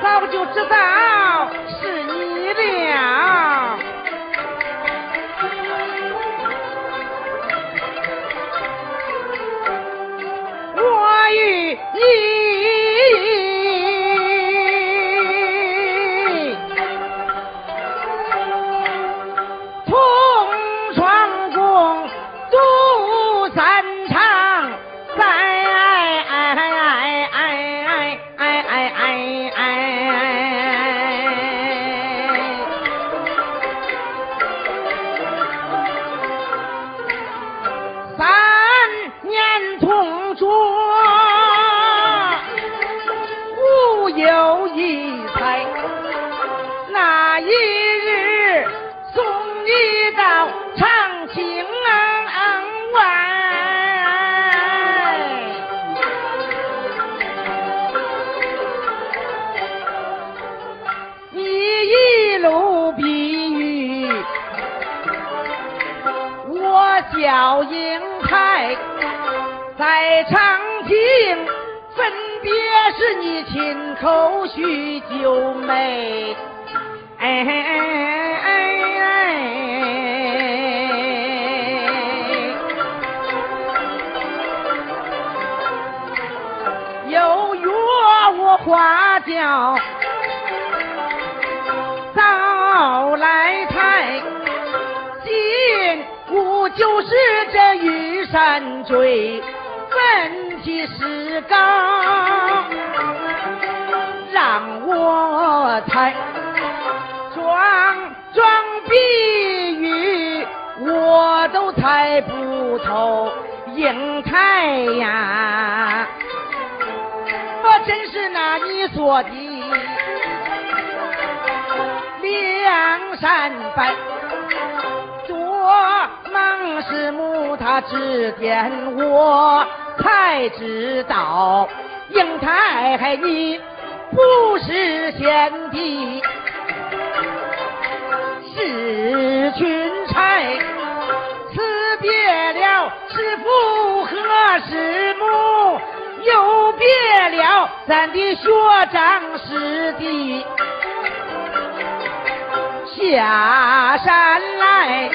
早就知道是有一猜那一日送你到长青外你一路避雨我叫英台在长青分别是你亲口许九妹，哎哎哎！哎！有约我花轿早来抬。就是这玉山坠，问题是高，让我猜，装装比喻我都猜不透，英台呀，我真是那你说的梁山伯。孟师母他指点我，才知道英台你不是贤弟，是群差。辞别了师父和师母，又别了咱的学长师弟，下山来。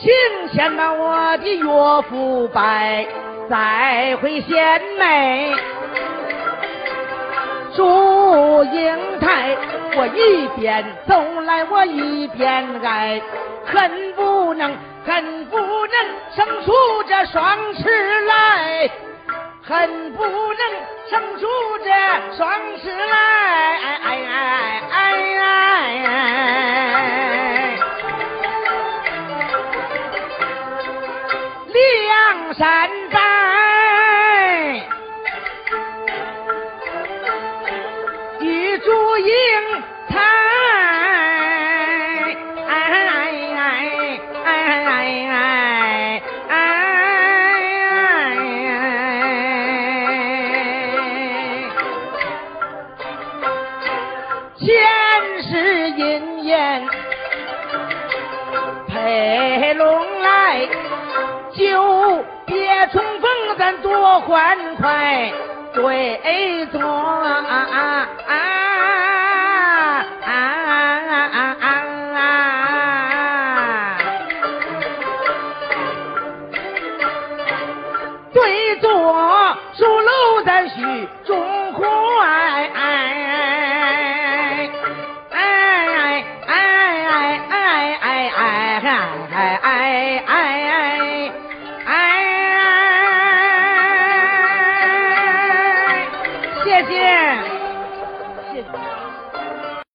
请先把我的岳父拜，再会贤妹。祝英台，我一边走来我一边爱，恨不能恨不能生出这双翅来，恨不能生出这双翅来，哎哎哎哎山伯，玉竹英台，前世姻缘配龙来。就别重逢，咱多欢快，对坐啊啊啊啊啊！对坐书楼咱许中怀，